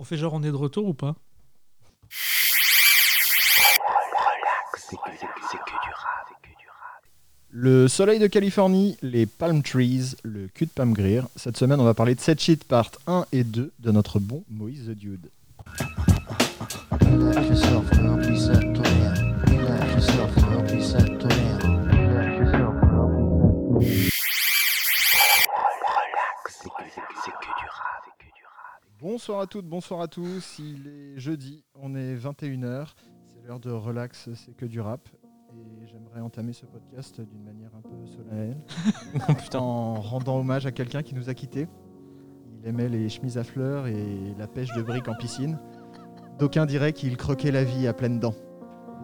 On fait genre on est de retour ou pas? Le soleil de Californie, les palm trees, le cul de Pam Greer. Cette semaine, on va parler de Set Shit Part 1 et 2 de notre bon Moïse the Dude. Bonsoir à toutes, bonsoir à tous. Il est jeudi, on est 21h. C'est l'heure de relax, c'est que du rap. Et j'aimerais entamer ce podcast d'une manière un peu solennelle. En rendant hommage à quelqu'un qui nous a quittés. Il aimait les chemises à fleurs et la pêche de briques en piscine. D'aucuns diraient qu'il croquait la vie à pleines dents.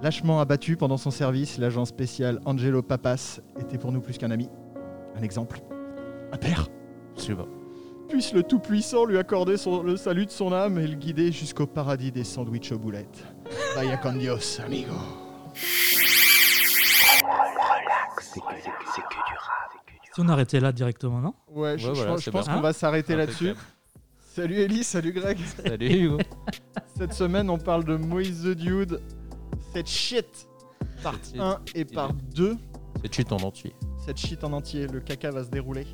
Lâchement abattu pendant son service, l'agent spécial Angelo Papas était pour nous plus qu'un ami. Un exemple. Un père. Puisse le Tout-Puissant lui accorder son- le salut de son âme et le guider jusqu'au paradis des sandwichs aux boulettes. Vaya con Dios, amigo. Si on arrêtait là directement, non? Ouais, je, Ouais, je voilà, pense, je c'est pense bien. qu'on va s'arrêter là-dessus. Salut Ellie, salut Greg. Salut Hugo. Cette semaine, on parle de Moïse the Dude. Cette shit, part Cette shit. 1 et part 2. C'est chute en entier. Cette shit en entier, le caca va se dérouler.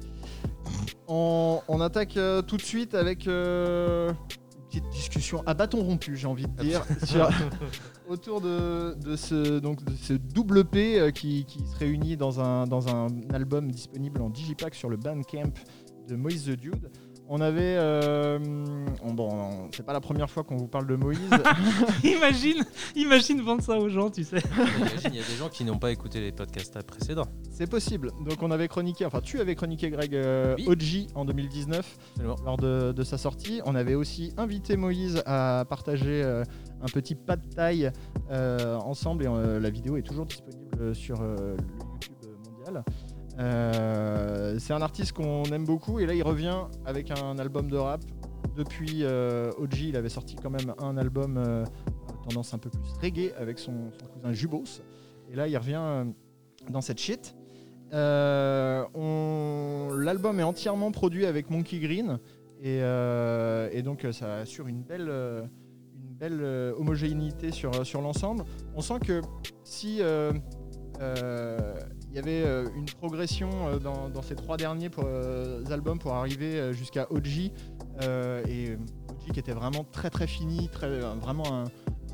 On, on attaque euh, tout de suite avec euh, une petite discussion à bâton rompu, j'ai envie de dire, sur- autour de, de ce, donc, de ce double P euh, qui, qui se réunit dans un, dans un album disponible en digipack sur le Bandcamp de Moïse the Dude. On avait. euh, on- bon, on- c'est pas la première fois qu'on vous parle de Moïse. Imagine, imagine vendre ça aux gens, tu sais. Imagine, il y a des gens qui n'ont pas écouté les podcasts précédents. C'est possible. Donc on avait chroniqué, enfin tu avais chroniqué Greg euh, Oui. OG en 2019 Absolument. lors de, de sa sortie. On avait aussi invité Moïse à partager euh, un petit pas de taille euh, ensemble et euh, la vidéo est toujours disponible sur euh, le YouTube mondial. Euh, c'est un artiste qu'on aime beaucoup et là il revient avec un album de rap. Depuis euh, OG, il avait sorti quand même un album euh, tendance un peu plus reggae avec son, cousin Jubos. Et là il revient dans cette shit. L'album est entièrement produit avec Monkey Green et, donc ça assure une belle, homogénéité sur, l'ensemble. On sent que si il y avait euh, une progression euh, dans, dans ces trois derniers pour, euh, albums pour arriver jusqu'à OG euh, et OG qui était vraiment très très fini, très, vraiment un,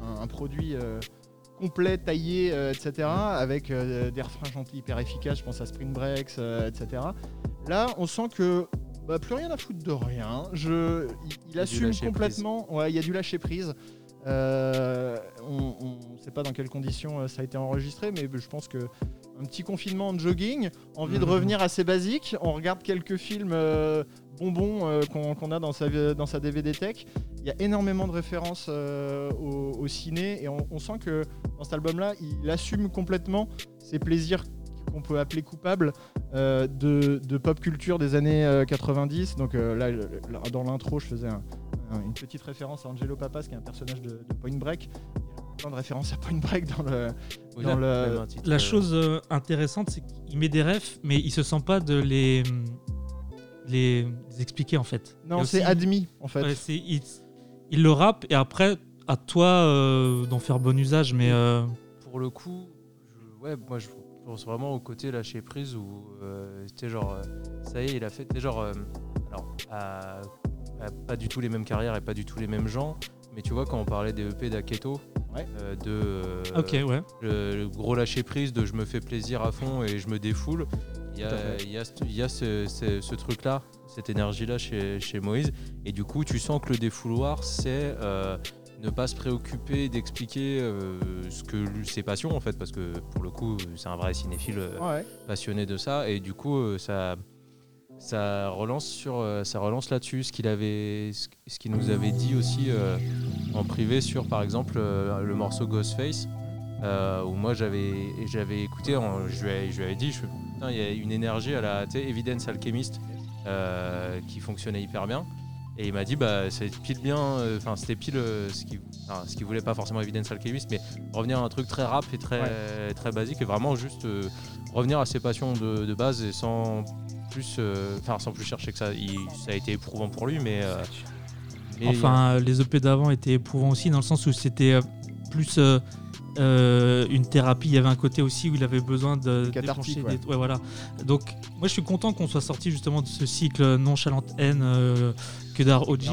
un- un produit complet, taillé, euh, etc. Avec euh, des refrains chantés hyper efficaces, je pense à Spring Breaks, euh, etc. Là, on sent que bah, plus rien à foutre de rien. Je, il, assume complètement. Ouais, il y a du lâcher prise. On ne sait pas dans quelles conditions ça a été enregistré, mais je pense que un petit confinement en jogging, envie de Mhm. revenir assez basique. On regarde quelques films euh, bonbons euh, qu'on a dans sa, dans sa DVD tech. Il y a énormément de références euh, au, au ciné et on, on sent que dans cet album-là, il assume complètement ses plaisirs qu'on peut appeler coupables de, de pop culture des années euh, 90. Donc là, dans l'intro, je faisais un- un- une petite référence à Angelo Papas, qui est un personnage de, de Point Break. Il y a plein de références à Point Break dans le... Oui, Dans là, le- titre, La euh, chose euh, intéressante, c'est qu'il met des refs, mais il se sent pas de les, les, les expliquer en fait. Non, c'est admis, en fait. Ouais, il, il le rappe et après, à toi euh, d'en faire bon usage, mais euh, Pour le coup, je- ouais, moi je pense vraiment au côté lâcher prise où euh, c'était genre, ça y est, il a fait, t'es genre, euh, alors, à- à pas du tout les mêmes carrières et pas du tout les mêmes gens, mais tu vois, quand on parlait des EP d'Aketo, Ouais. euh, de euh, ouais. le, le gros lâcher prise de je me fais plaisir à fond et je me défoule. Il y a, il y a ce, il y a ce- ce- ce truc-là, cette énergie-là chez, chez Moïse. Et du coup, tu sens que le défouloir, c'est euh, ne pas se préoccuper d'expliquer euh, ce que ses passions, en fait, parce que pour le coup, c'est un vrai cinéphile euh, Ouais. passionné de ça. Et du coup, euh, ça, ça relance, sur, ça relance là-dessus ce qu'il avait, ce ce qu'il nous avait dit aussi euh, en privé sur, par exemple, euh, le morceau Ghostface. euh, où moi j'avais j'avais écouté, en- je, lui avais, je lui avais dit, je fais, putain, il y a une énergie à la Evidence Alchemist euh, qui fonctionnait hyper bien. Et il m'a dit, bah, c'est pile bien, euh, enfin, c'était pile ce qu'il enfin, ce qu'il voulait pas forcément Evidence Alchemist, mais revenir à un truc très rap et très, très basique et vraiment juste revenir à ses passions de, de base et sans plus, enfin, sans plus chercher que ça. Il- ça a été éprouvant pour lui, mais, Enfin, euh, les EP d'avant étaient éprouvants aussi, dans le sens où c'était euh, plus euh, une thérapie. Il y avait un côté aussi où il avait besoin de déclencher des- ouais, voilà. Donc, moi, je suis content qu'on soit sorti justement de ce cycle nonchalante haine euh, que d'art OG.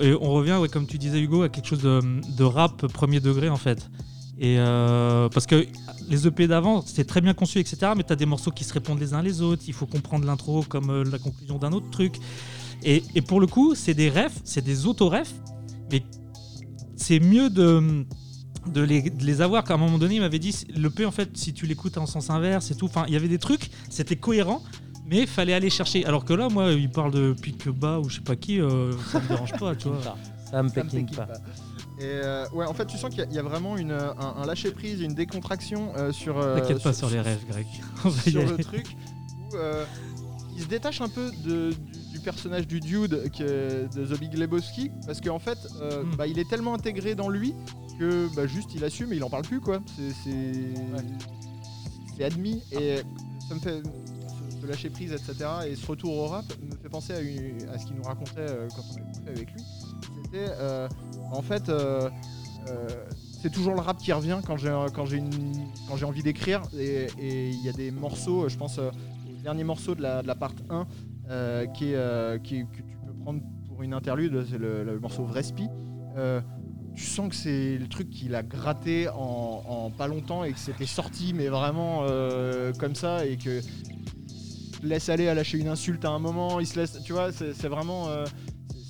Et on revient, ouais, comme tu disais, Hugo, à quelque chose de, de rap premier degré, en fait. Et euh, parce que les EP d'avant, c'était très bien conçu, etc. Mais tu as des morceaux qui se répondent les uns les autres. Il faut comprendre l'intro comme la conclusion d'un autre truc. Et, et pour le coup, c'est des refs, c'est des auto-refs. Mais c'est mieux de, de, les, de les avoir. Qu'à un moment donné, il m'avait dit l'EP, en fait, si tu l'écoutes en sens inverse et tout, enfin, il y avait des trucs, c'était cohérent. Mais fallait aller chercher. Alors que là, moi, il parle de pique bas ou je sais pas qui, euh, ça me dérange pas, tu vois. Ça me Peckinpah. Peckinpah. Et euh, ouais, en fait, tu sens qu'il y a- il y, a vraiment une, un, un lâcher prise, une décontraction euh, sur. euh, T'inquiète pas sur les rêves, Greg. On va y sur le aller. truc où euh, il se détache un peu de- du, du personnage du dude que, de The Big Lebowski parce qu'en fait euh, Mm. bah, il est tellement intégré dans lui que bah, juste il assume et il en parle plus quoi. C'est admis et ça me fait ce lâcher prise etc et ce retour au rap me fait penser à, une- à ce qu'il nous racontait euh, quand on bouffé avec lui. C'était euh, en fait c'est toujours le rap qui revient quand j'ai quand j'ai envie d'écrire. Et il y a des morceaux je pense dernier morceau de la, de la part 1 euh, qui est, euh, qui est- que tu peux prendre pour une interlude c'est le, le morceau Vrespi Euh, tu sens que c'est le truc qu'il a gratté en, en pas longtemps et que c'était sorti mais vraiment euh, comme ça et que laisse aller à lâcher une insulte à un moment il se laisse tu vois c'est c'est vraiment euh,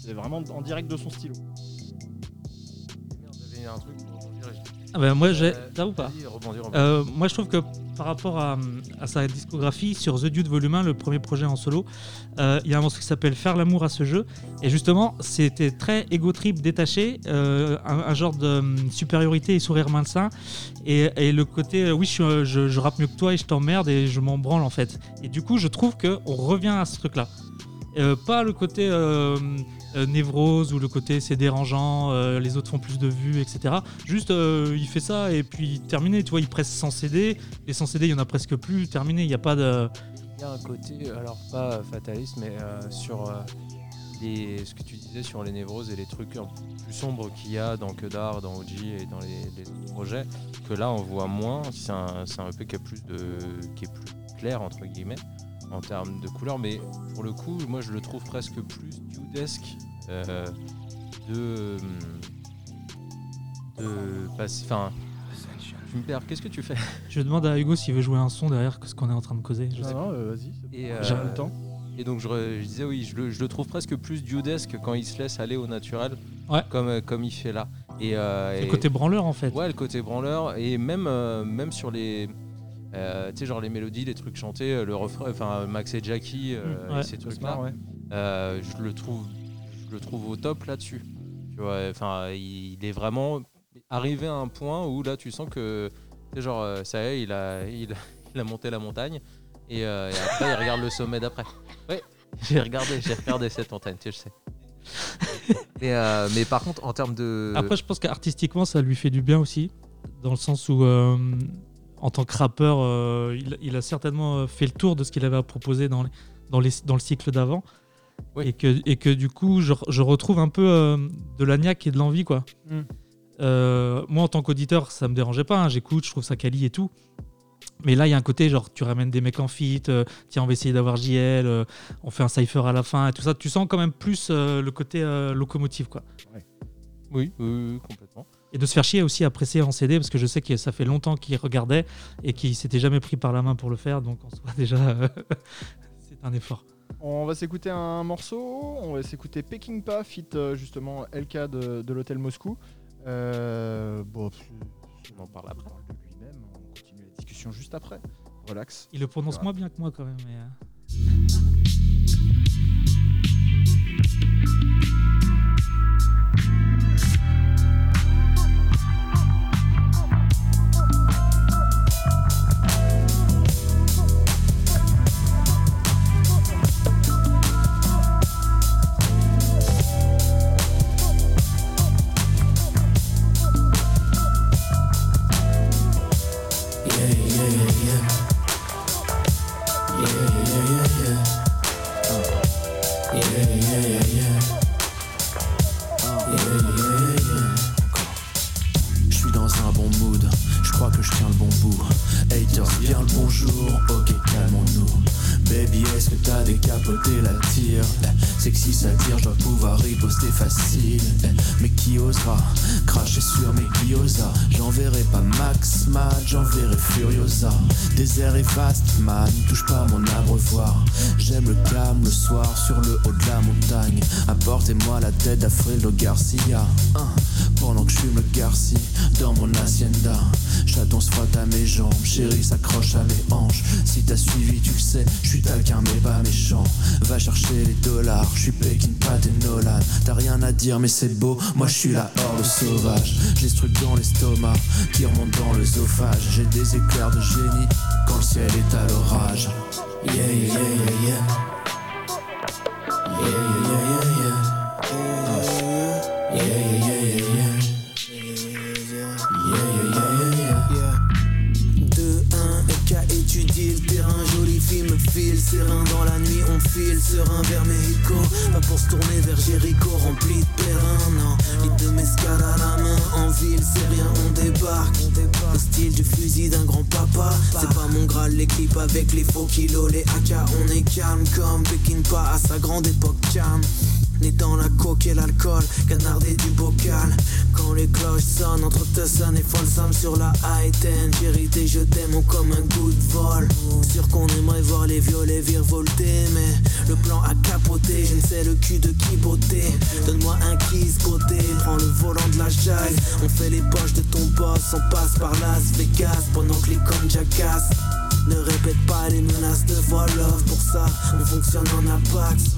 c'est- vraiment en direct de son stylo Merde, un truc pour rebondir Ah bah, moi, j'ai. Euh, ou pas. Euh, moi, je trouve que par rapport à, sa discographie sur The Dude Volume 1, le premier projet en solo, euh, il y a un morceau qui s'appelle Faire l'amour à ce jeu. Et justement, c'était très ego trip détaché, euh, un, genre de hum, supériorité et sourire malsain. Et, et le côté, euh, oui, je, je, rappe mieux que toi et je t'emmerde et je m'en branle en fait. Et du coup, je trouve qu'on revient à ce truc-là. Pas le côté euh, névrose ou le côté c'est dérangeant, euh, les autres font plus de vues, etc. Juste, euh, il fait ça et puis terminé. Tu vois, il presse 100 CD. Les 100 CD, il y en a presque plus. Terminé. Il n'y a pas de. Il y a un côté, alors pas fataliste, mais sur les, ce que tu disais sur les névroses et les trucs plus sombres qu'il y a dans Que d'art, dans OG et dans les, les autres projets, que là on voit moins. C'est un, un EP qui, a plus de, qui est plus clair, entre guillemets, en termes de couleurs, mais pour le coup, moi je le trouve presque plus dudesque euh, de. de passer. Enfin. Tu me perds, qu'est-ce que tu fais? Je demande à Hugo s'il veut jouer un son derrière ce qu'on est en train de causer. Je sais non, euh, vas-y j'ai euh, le temps Et donc je, disais oui, je le, je le trouve presque plus dudesque quand il se laisse aller au naturel, Ouais. comme, euh, comme il fait là. Et, euh, C'est et- le côté branleur en fait. ouais, le côté branleur et même, euh, même sur les, euh, tu sais genre les mélodies, les trucs chantés, euh, le refrain, enfin Max et Jackie, euh, Mm, ouais. et ces trucs là, ouais. euh, je le trouve, je le trouve au top là-dessus. Tu vois, enfin il, est vraiment arrivé à un point où là tu sens que, tu sais, genre ça y est, il a, il, il a monté la montagne. Et, et après, il regarde le sommet d'après. Oui, j'ai regardé, j'ai regardé cette montagne, tu sais, je sais. mais, mais par contre, en termes de. Après, je pense qu'artistiquement, ça lui fait du bien aussi, dans le sens où, en tant que rappeur, euh, il, il a certainement euh, fait le tour de ce qu'il avait à proposer dans, les- dans, les, dans le cycle d'avant. Oui. Et, que, et que du coup, je, je retrouve un peu euh, de la niaque et de l'envie, quoi. Mm. Euh, moi, en tant qu'auditeur, ça me dérangeait pas. hein, J'écoute, je trouve ça quali et tout. Mais là, il y a un côté, genre, tu ramènes des mecs en fit, tiens, on va essayer d'avoir JL, on fait un cypher à la fin et tout ça. Tu sens quand même plus le côté locomotive, quoi. Oui, oui, oui, complètement. Et de se faire chier aussi à presser en CD, parce que je sais que ça fait longtemps qu'il regardait et qu'il s'était jamais pris par la main pour le faire, donc en soi, déjà, euh, c'est un effort. On va s'écouter un morceau, on va s'écouter Peckinpah, fit euh, justement LK de, de l'hôtel Moscou. Euh, bon, On en parle après. parle de lui-même, on continue la discussion juste après. Relax. Il le prononce moins bien que moi quand même. Mais, euh, J'enverrai pas Max Mad, j'enverrai Furiosa. Désert est vaste, man, touche pas mon abreuvoir. J'aime le calme le soir sur le haut de la montagne. Apportez-moi la tête d'Afrildo Garcia. Hein, pendant que je fume le Garci dans mon hacienda. Chaton se à mes jambes, chérie s'accroche à mes hanches. Si t'as suivi, tu le sais, je suis mais pas méchant. Va chercher les dollars, je suis Pekin, Pat et Nolan. T'as rien à dire, mais c'est beau, moi je suis la horde sauvage. J'ai ce truc dans l'estomac qui remonte dans l'œsophage. J'ai des éclairs de génie quand le ciel est à l'orage. Yeah, yeah, yeah, yeah, yeah. Yeah, yeah, yeah, yeah, yeah. Yeah, yeah, yeah, yeah, yeah. Yeah, yeah, yeah, yeah, yeah. 2-1, EK étudie le terrain, joli film file, serein dans la nuit, file, serein vers Mexico, pas pour se tourner vers Jericho, rempli de terrain, non, litre de mescal à la main, en ville, c'est rien, on débarque, le style du fusil d'un grand papa, c'est pas mon graal, l'équipe avec les faux kilos, les AK, on est calme comme Pekin pas à sa grande époque calme. Né dans la coque et l'alcool, canardé du bocal. Quand les cloches sonnent entre Tusson et Folsam sur la high-ten. Vérité, je t'aime comme un coup de vol. Sûr qu'on aimerait voir les violets virevolter, mais le plan a capoté. Je ne sais le cul de qui beauté. Donne-moi un kiss côté, prends le volant de la jague. On fait les poches de ton boss, on passe par Las Vegas pendant que les connes jacassent. Ne répète pas les menaces de vol pour ça on fonctionne en apax.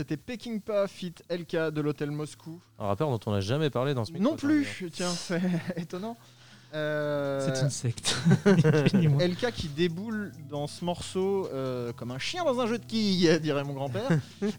C'était Peking Pa fit LK de l'hôtel Moscou. Un rappeur dont on n'a jamais parlé dans ce micro. Non plus, tiens, c'est étonnant. Euh, C'est une secte. LK qui déboule dans ce morceau euh, comme un chien dans un jeu de quilles, dirait mon grand-père.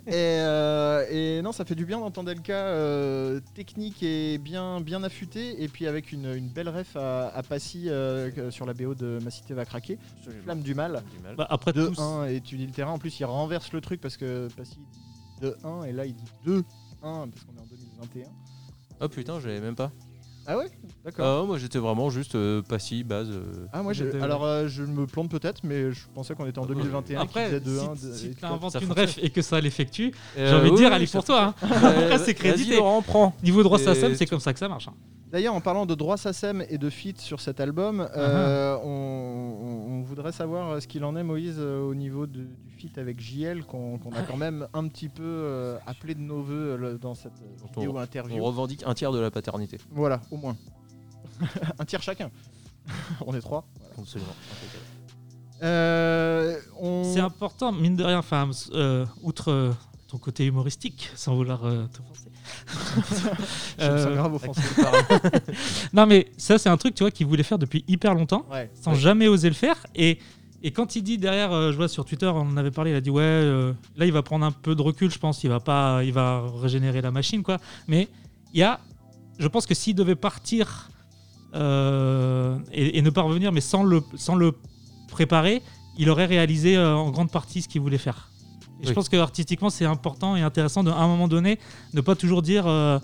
et, euh, et non, ça fait du bien d'entendre LK euh, technique et bien, bien affûté, et puis avec une, une belle ref à, à Passy euh, sur la BO de Ma cité va craquer, Flamme du mal. Du mal. Bah, après De tous, 1 étudie le terrain. En plus, il renverse le truc parce que Passy dit de 1 et là il dit 2 1 parce qu'on est en 2021. Oh putain, j'avais même pas. Ah ouais? D'accord. Ah, moi j'étais vraiment juste euh, passy, base. euh, Ah moi j'ai- de- alors euh, je me plante peut-être mais je pensais qu'on était en 2021 après, qui faisait de 1 si, tu inventes ça une ref et que ça l'effectue, j'ai euh, envie de oui, dire, oui, elle est ça pour toi. hein. Après, c'est Vas-y, crédité. Laurent, prends. Niveau droit Et SACEM, c'est tu- comme ça que ça marche. hein. D'ailleurs, en parlant de droits SACEM et de feat sur cet album, Ah euh, on, on- on voudrait savoir ce qu'il en est, Moïse, euh, au niveau de- du feat avec JL, qu'on a quand même un petit peu euh, appelé de nos voeux le- dans cette vidéo On interview. revendique un tiers de la paternité. Voilà, au moins. un tiers chacun. on est trois. Absolument. Euh, on... C'est important, mine de rien, enfin, euh, outre euh, ton côté humoristique, sans vouloir euh, t'offenser. Euh, grave offensé. non, mais ça, c'est un truc, tu vois, qu'il voulait faire depuis hyper longtemps, Ouais. sans jamais oser le faire. Et, et quand il dit derrière, euh, je vois sur Twitter, on en avait parlé, il a dit ouais, euh, là, il va prendre un peu de recul, je pense, il va pas, il va régénérer la machine, quoi. Mais il y a, je pense que s'il devait partir et, et ne pas revenir, mais sans le, sans le préparer, il aurait réalisé en grande partie ce qu'il voulait faire. Et je pense que artistiquement, c'est important et intéressant de, à un moment donné, ne pas toujours dire, euh,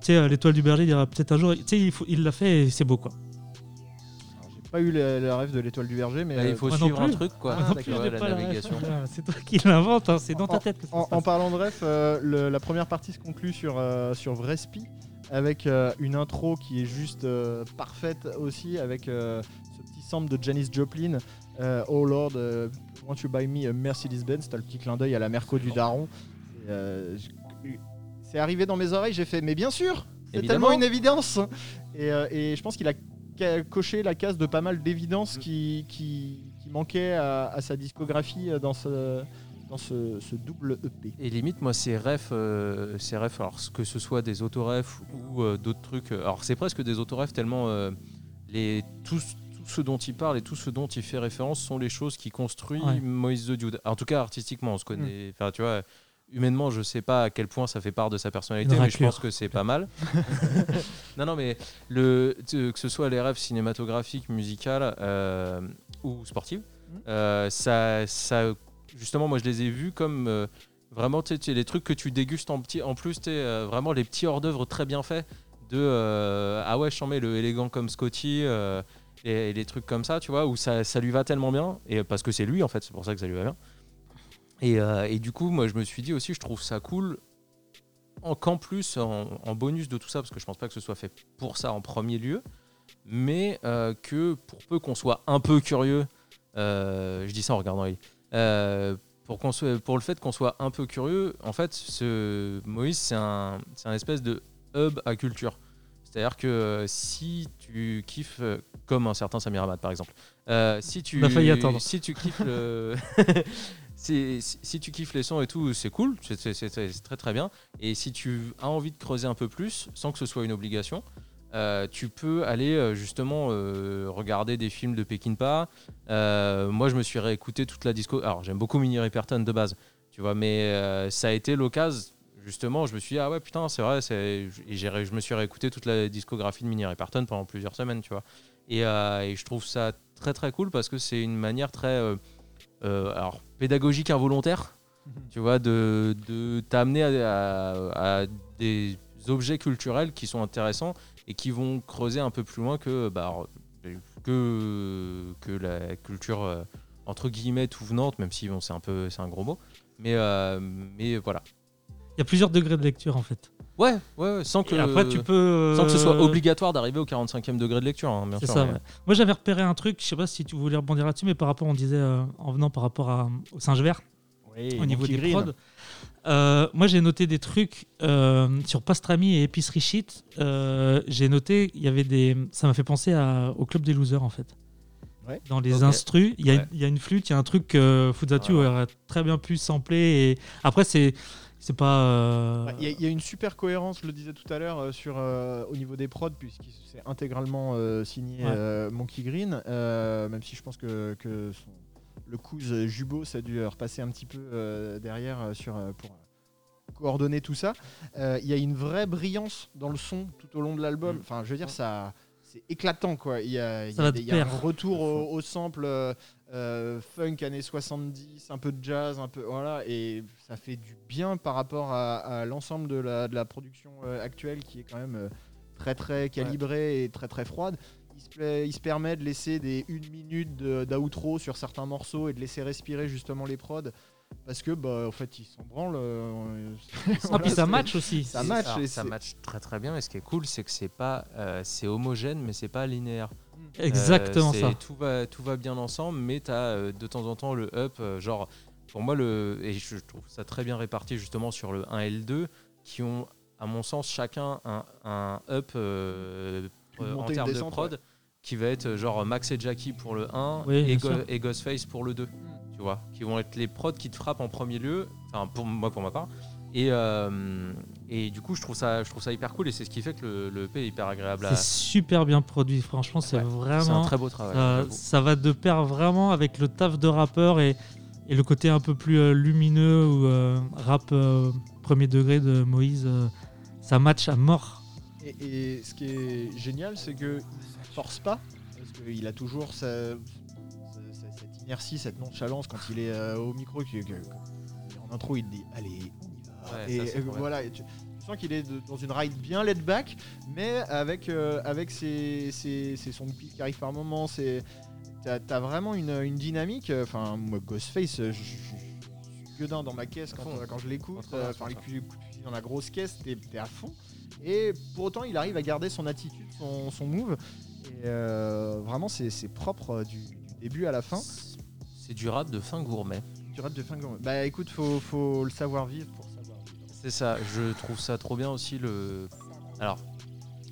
tu sais, euh, l'étoile du berger dira peut-être un jour, tu sais, il faut- il l'a fait et c'est beau, quoi. J'ai pas eu la rêve de l'étoile du verger, mais Bah, euh, il faut moi non suivre un truc, quoi. Ah, non plus, Ouais, la pas navigation. C'est toi qui l'invente, hein, c'est dans ta tête que ça En, parlant de ref, euh, le- la première partie se conclut sur, euh, sur Vrespi avec euh, une intro qui est juste euh, parfaite aussi avec euh, ce petit sample de Janis Joplin. Euh, oh Lord, euh, won't you buy me a Mercedes-Benz? T'as le petit clin d'œil à la Merco du Daron. Euh, c'est arrivé dans mes oreilles, j'ai fait, mais bien sûr, c'est tellement une évidence. Et, et je pense qu'il a coché la case de pas mal d'évidences qui, qui, qui manquaient à, à sa discographie dans ce, dans ce, ce double EP. Et limite, moi, ces refs, euh, ces refs, alors que ce soit des autorefs ou euh, d'autres trucs, alors c'est presque des autorefs tellement euh, les, tout, tout ce dont il parle et tout ce dont il fait référence sont les choses qui construit Ouais. Moïse the Dude. En tout cas, artistiquement, on se connaît. Enfin, tu vois, humainement, je sais pas à quel point ça fait part de sa personnalité, mais je pense que c'est pas mal. non, non, mais le, tu- que ce soit les rêves cinématographiques, musicales euh, ou sportives, euh, ça, ça, justement, moi, je les ai vus comme euh, vraiment tu sais, tu sais, les trucs que tu dégustes en petit. En plus, euh, vraiment les petits hors d'œuvre très bien faits. De euh, ah ouais, je mets le élégant comme Scotty. Euh, et, et les trucs comme ça, tu vois, où ça, ça lui va tellement bien, et parce que c'est lui en fait, c'est pour ça que ça lui va bien. Et, euh, et du coup, moi je me suis dit aussi, je trouve ça cool, en- plus, en, bonus de tout ça, parce que je pense pas que ce soit fait pour ça en premier lieu, mais euh, que pour peu qu'on soit un peu curieux, euh, je dis ça en regardant euh, pour, qu'on soit- pour le fait qu'on soit un peu curieux, en fait, ce Moïse, c'est un, c'est un espèce de hub à culture. C'est-à-dire que euh, si tu kiffes, euh, comme un certain Samir Hamad par exemple, euh, si tu si tu kiffes le si, si- si tu kiffes les sons et tout, c'est cool, c'est très très bien. Et si tu as envie de creuser un peu plus, sans que ce soit une obligation, euh, tu peux aller justement euh, regarder des films de Peckinpah. Euh, moi, je me suis réécouté toute la disco. Alors, j'aime beaucoup Minnie Riperton de base, tu vois, mais ça a été l'occasion. Justement, je me suis dit, ah ouais, putain, c'est vrai, et je me suis réécouté toute la discographie de Minnie Riperton pendant plusieurs semaines, tu vois. Et, euh, et je trouve ça très très cool parce que c'est une manière très euh, euh, alors, pédagogique involontaire, tu vois, de, de t'amener à, à- à des objets culturels qui sont intéressants et qui vont creuser un peu plus loin que, bah, que, que la culture entre guillemets tout venante, même si bon, c'est un peu c'est un gros mot. Mais, mais voilà. Il y a plusieurs degrés de lecture en fait. Ouais, ouais, ouais, sans que, Et après, tu peux. sans que ce soit euh, obligatoire d'arriver au 45e degré de lecture, hein, bien C'est sûr. ça. ouais. Moi, j'avais repéré un truc. Je sais pas si tu voulais rebondir là-dessus, mais par rapport, on disait euh, en venant par rapport à, au singe vert, au niveau des prods. Euh, moi, j'ai noté des trucs euh, sur Pastrami et Épicerie Shit. Euh, j'ai noté, il y avait des. Ça m'a fait penser à- au Club des Losers en fait. Ouais. Dans les Ok. instrus, il y, a- Ouais. il y a une flûte, il y a un truc que Fuzatu aurait très bien pu sampler. Et après, c'est c'est pas. euh, Ouais, Il y, a- il y a une super cohérence, je le disais tout à l'heure, euh, sur euh, au niveau des prods, puisqu'il s'est intégralement signé Ouais. Monkey Green, même si je pense que, que son- le cousin Jubo, ça a dû repasser un petit peu derrière sur, pour coordonner tout ça. Il y a une vraie brillance dans le son tout au long de l'album. Mm. Enfin, je veux dire, ça. C'est éclatant quoi. Il y a, il y Ça a va des- de il y a un retour au, au sample euh, euh, funk années 70, un peu de jazz, un peu voilà, et ça fait du bien par rapport à, à l'ensemble de la, de la production euh, actuelle qui est quand même euh, très très calibrée et très très froide. Il se, il se permet de laisser des une minute d'outro sur certains morceaux et de laisser respirer justement les prods parce que bah en fait ils s'en branlent. euh, Ah, voilà, puis ça match aussi. Ça match, ça match très très bien. Et ce qui est cool, c'est que c'est pas, euh, c'est homogène, mais c'est pas linéaire. Exactement Euh, ça. Tout va, tout va bien ensemble, mais tu as de temps en temps le up, euh, genre, pour moi, le, et je trouve ça très bien réparti justement sur le 1 et le 2, qui ont, à mon sens, chacun un, un up euh, euh, en termes de prod, qui va être euh, genre Max et Jackie pour le 1 Oui, et, Go- et Ghostface pour le 2. Tu vois, qui vont être les prods qui te frappent en premier lieu, enfin, pour moi, pour ma part. Et, euh, et du coup, je trouve, ça, je trouve ça hyper cool et c'est ce qui fait que le, le EP est hyper agréable à. C'est super bien produit. Franchement, c'est Ouais, vraiment. C'est un très beau travail. Ça, va de pair vraiment avec le taf de rappeur et, et le côté un peu plus euh, lumineux ou euh, rap euh, premier degré de Moïse. euh, ça match à mort. Et, et ce qui est génial, c'est que il force pas, parce qu'il a toujours sa- inertie, cette nonchalance quand il est euh, au micro, en intro, il dit allez, on y va. Ouais, et ça, euh, voilà, et tu, tu sens qu'il est de- dans une ride bien laid back, mais avec euh, avec ses, ses, ses sons de qui arrivent par moment, c'est t'as as vraiment une, une dynamique. Enfin, moi, Ghostface, euh, je suis gueudin dans ma caisse quand, euh, je l'écoute. Euh, Enfin, les coups dans la grosse caisse, t'es à fond. Et pour autant, il arrive à garder son attitude, son, son move. Et euh, vraiment, c'est propre euh, du, du début à la fin. C'est du rap de fin gourmet. Du rap de fin gourmet. Bah écoute, faut, faut le savoir vivre pour savoir vivre. C'est ça, je trouve ça trop bien aussi le. Alors,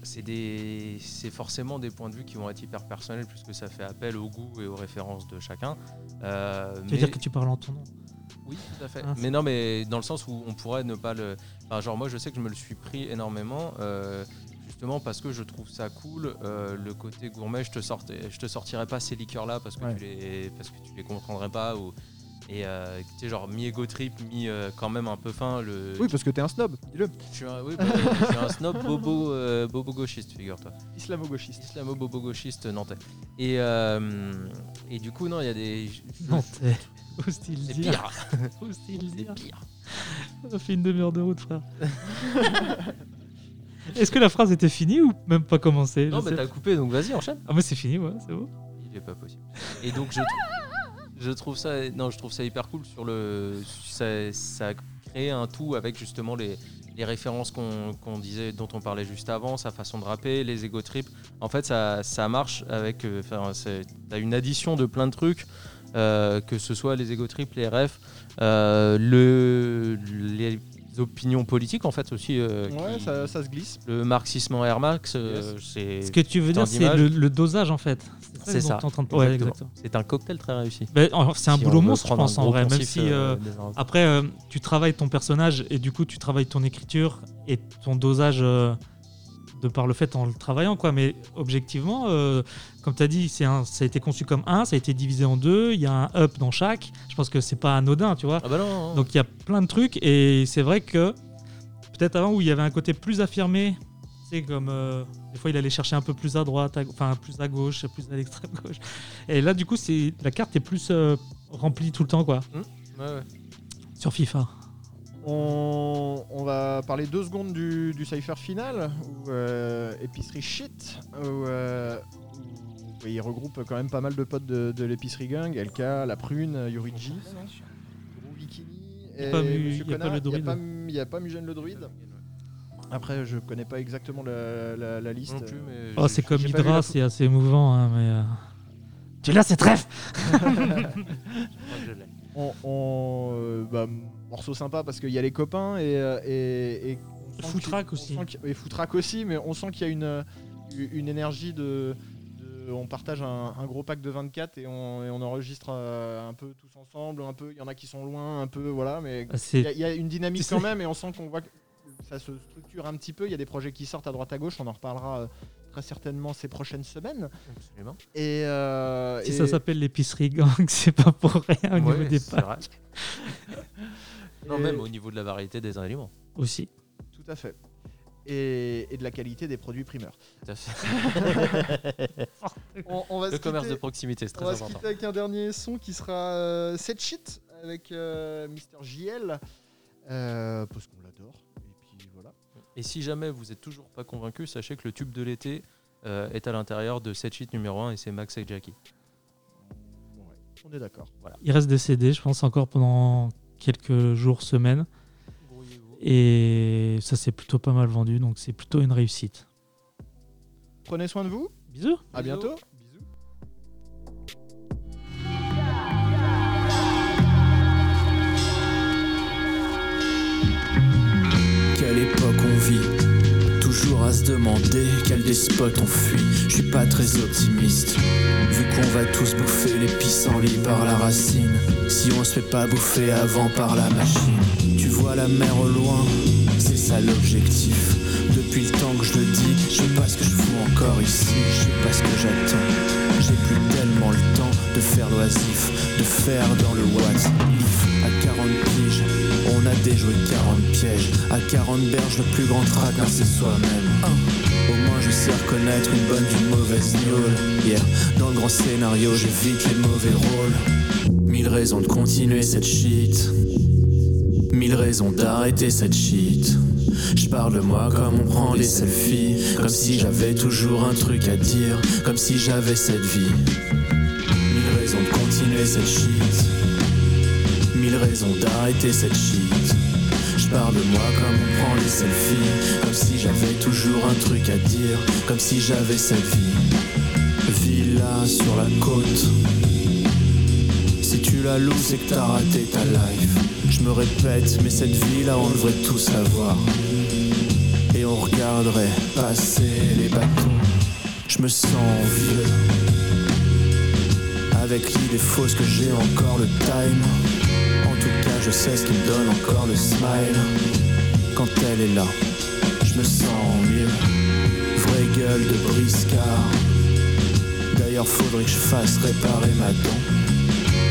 c'est des, c'est forcément des points de vue qui vont être hyper personnels puisque ça fait appel au goût et aux références de chacun. Euh, Tu veux mais- dire que tu parles en ton nom Oui, tout à fait. Ah, mais non, mais dans le sens où on pourrait ne pas le. Enfin, genre moi, je sais que je me le suis pris énormément. euh, Justement parce que je trouve ça cool, euh, le côté gourmet, je te, sortais, je te sortirais pas ces liqueurs-là parce que, Ouais. tu les, parce que tu les comprendrais pas. Ou, et euh, tu sais, genre mi-ego trip, mi euh, quand même un peu fin. Le, Oui, parce que t'es un snob, dis-le. je suis un, oui, bah, je suis un snob bobo, euh, bobo gauchiste, figure-toi. Islamo-gauchiste. Islamo-bobo-gauchiste nantais. Et, et du coup, non, il y a des. t'es. Ose-t-il C'est pire. Dire pire. On a fait une demi-heure de route, frère. Est-ce que la phrase était finie ou même pas commencée Non, mais sais t'as coupé, donc vas-y, enchaîne. Ah, mais c'est fini, ouais, c'est bon. Il est pas possible. Et donc je, trou- je trouve ça, non, je trouve ça hyper cool sur le, ça, ça a créé un tout avec justement les, les références qu'on qu'on disait, dont on parlait juste avant, sa façon de rapper, les ego trips. En fait, ça, ça marche avec, euh, t'as une addition de plein de trucs. euh, que ce soit les ego trips, les refs, euh, le, les opinions politiques en fait aussi. euh, Ouais, qui- ça, ça se glisse. Le marxisme en Air Max, euh, c'est Ce que tu veux dire, c'est le, le dosage en fait. C'est ça. Ouais, c'est un cocktail très réussi. C'est un Si boulot monstre, je pense, en vrai. Même si. euh, euh. Après, euh, tu travailles ton personnage et du coup, tu travailles ton écriture et ton dosage euh, de par le fait en le travaillant, quoi. Mais objectivement, euh, comme tu as dit, c'est un, ça a été conçu comme un, ça a été divisé en deux, il y a un up dans chaque. Je pense que c'est pas anodin, tu vois. Ah bah non. Donc il y a plein de trucs et c'est vrai que peut-être avant où il y avait un côté plus affirmé, c'est comme euh, des fois il allait chercher un peu plus à droite, à- enfin plus à gauche, plus à l'extrême gauche. Et là du coup c'est la carte est plus euh, remplie tout le temps quoi Ouais, ouais. sur FIFA. On, on va parler deux secondes du, du cypher final, ou euh, épicerie shit, où, euh, où il regroupe quand même pas mal de potes de, de l'épicerie gang, LK, La Prune, Yurigi, Gros Bikini, et Monsieur Connard. Il y a pas- Il n'y a pas Mugène le druide. Après, je connais pas exactement la, la- la liste. Non plus, mais Oh c'est comme Hydra, c'est assez émouvant hein, mais euh, tu l'as c'est trèfle. on, on, euh, bah, morceau sympa parce qu'il y a les copains et, euh, et, et Footrack aussi. et Footrack mais on sent qu'il y a une, euh, une énergie de, de- on partage un, un gros pack de 24 et on, et on enregistre euh, un peu tous ensemble, un peu. Il y en a qui sont loin, un peu, voilà, mais Ah, il y, y a une dynamique quand même et on sent qu'on voit que ça se structure un petit peu. Il y a des projets qui sortent à droite à gauche, on en reparlera très certainement ces prochaines semaines. Absolument. Et, euh, si et- ça s'appelle l'épicerie gang, c'est pas pour rien au niveau des vrai. non, et- même au niveau de la variété des aliments. aussi. Tout à fait. Et, et de la qualité des produits primeurs. Tout à fait. On, on va Le se commerce quitter- de proximité, c'est On très va se important. quitter avec un dernier son qui sera euh, Set Shit avec euh, Mister JL. euh, parce qu'on l'adore. Et si jamais vous êtes toujours pas convaincu, sachez que le tube de l'été euh, est à l'intérieur de cette sheet numéro 1 et c'est Max et Jackie. Bon, ouais, on est d'accord. Il reste des CD, je pense encore pendant quelques jours, semaines. Et ça s'est plutôt pas mal vendu, donc c'est plutôt une réussite. Prenez soin de vous. Bisous À Bisous. bientôt. Se demander quel despote on fuit. Je suis pas très optimiste. Vu qu'on va tous bouffer les pissenlits par la racine. Si on se fait pas bouffer avant par la machine. Tu vois la mer au loin, c'est ça l'objectif. Depuis le temps que je le dis, je sais pas ce que je fous encore ici. Je sais pas ce que j'attends. J'ai plus tellement le temps de faire l'oisif, de faire dans le what if. À 40 piges, on a déjoué 40 pièges. À 40 berges, le plus grand traquin, c'est soi-même. Au moins, je sais reconnaître une bonne d'une mauvaise. Hier, dans le grand scénario, j'évite les mauvais rôles. Mille raisons de continuer cette shit. Mille raisons d'arrêter cette shit. Je parle de moi comme on prend des selfies. Comme si j'avais toujours un truc à dire. Comme si j'avais cette vie. Raisons de continuer cette shit. Mille raisons d'arrêter cette shit. Je parle de moi comme on prend les selfies. Comme si j'avais toujours un truc à dire. Comme si j'avais cette vie. Villa sur la côte. Si tu la loues, c'est que t'as raté ta life. Je me répète, mais cette vie-là, on devrait tout savoir. Et on regarderait passer les bâtons. Je me sens vieux. Avec l'idée fausse que j'ai encore le time. En tout cas, je sais ce qui me donne encore le smile. Quand elle est là, je me sens mieux. Vraie gueule de briscard. D'ailleurs, faudrait que je fasse réparer ma dent.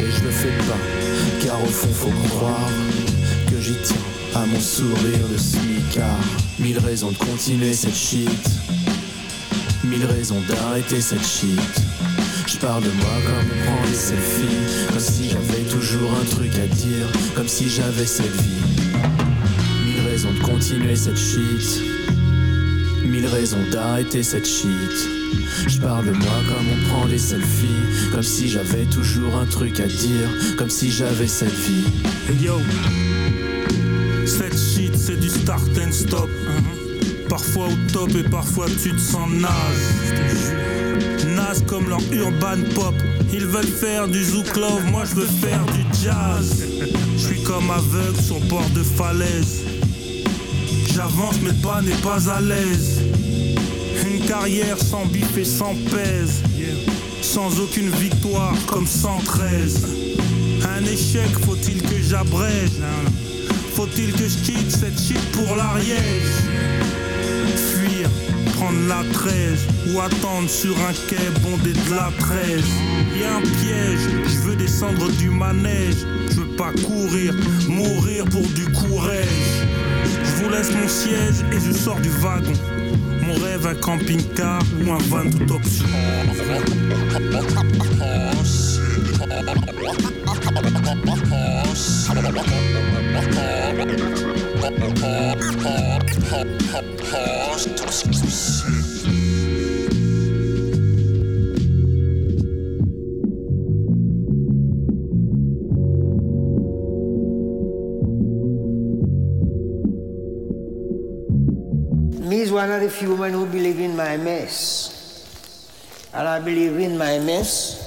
Et je le fais pas, car au fond, faut croire que j'y tiens à mon sourire de smicard. Mille raisons de continuer cette shit. Mille raisons d'arrêter cette shit. Je parle de moi comme on prend des selfies. Comme si j'avais toujours un truc à dire. Comme si j'avais cette vie. Mille raisons de continuer cette shit. Mille raisons d'arrêter cette shit. Je parle de moi comme on prend des selfies. Comme si j'avais toujours un truc à dire. Comme si j'avais cette vie. Hey yo, cette shit c'est du start and stop. Parfois au top et parfois tu te. Naze comme leur urban pop. Ils veulent faire du zouk love, moi je veux faire du jazz. Je suis comme aveugle sur bord de falaise. J'avance mais pas n'est pas à l'aise. Une carrière sans bif et sans pèse. Sans aucune victoire comme 113. Un échec, faut-il que j'abrège? Faut-il que je quitte cette shit pour l'Ariège? La 13 Ou attendre sur un quai bondé de la 13 Y'a un piège, je veux descendre du manège. Je veux pas courir, mourir pour du courage. Je vous laisse mon siège et je sors du wagon. Mon rêve un camping-car ou un van toute option Me is one of the few men who believe in my mess. And I believe in my mess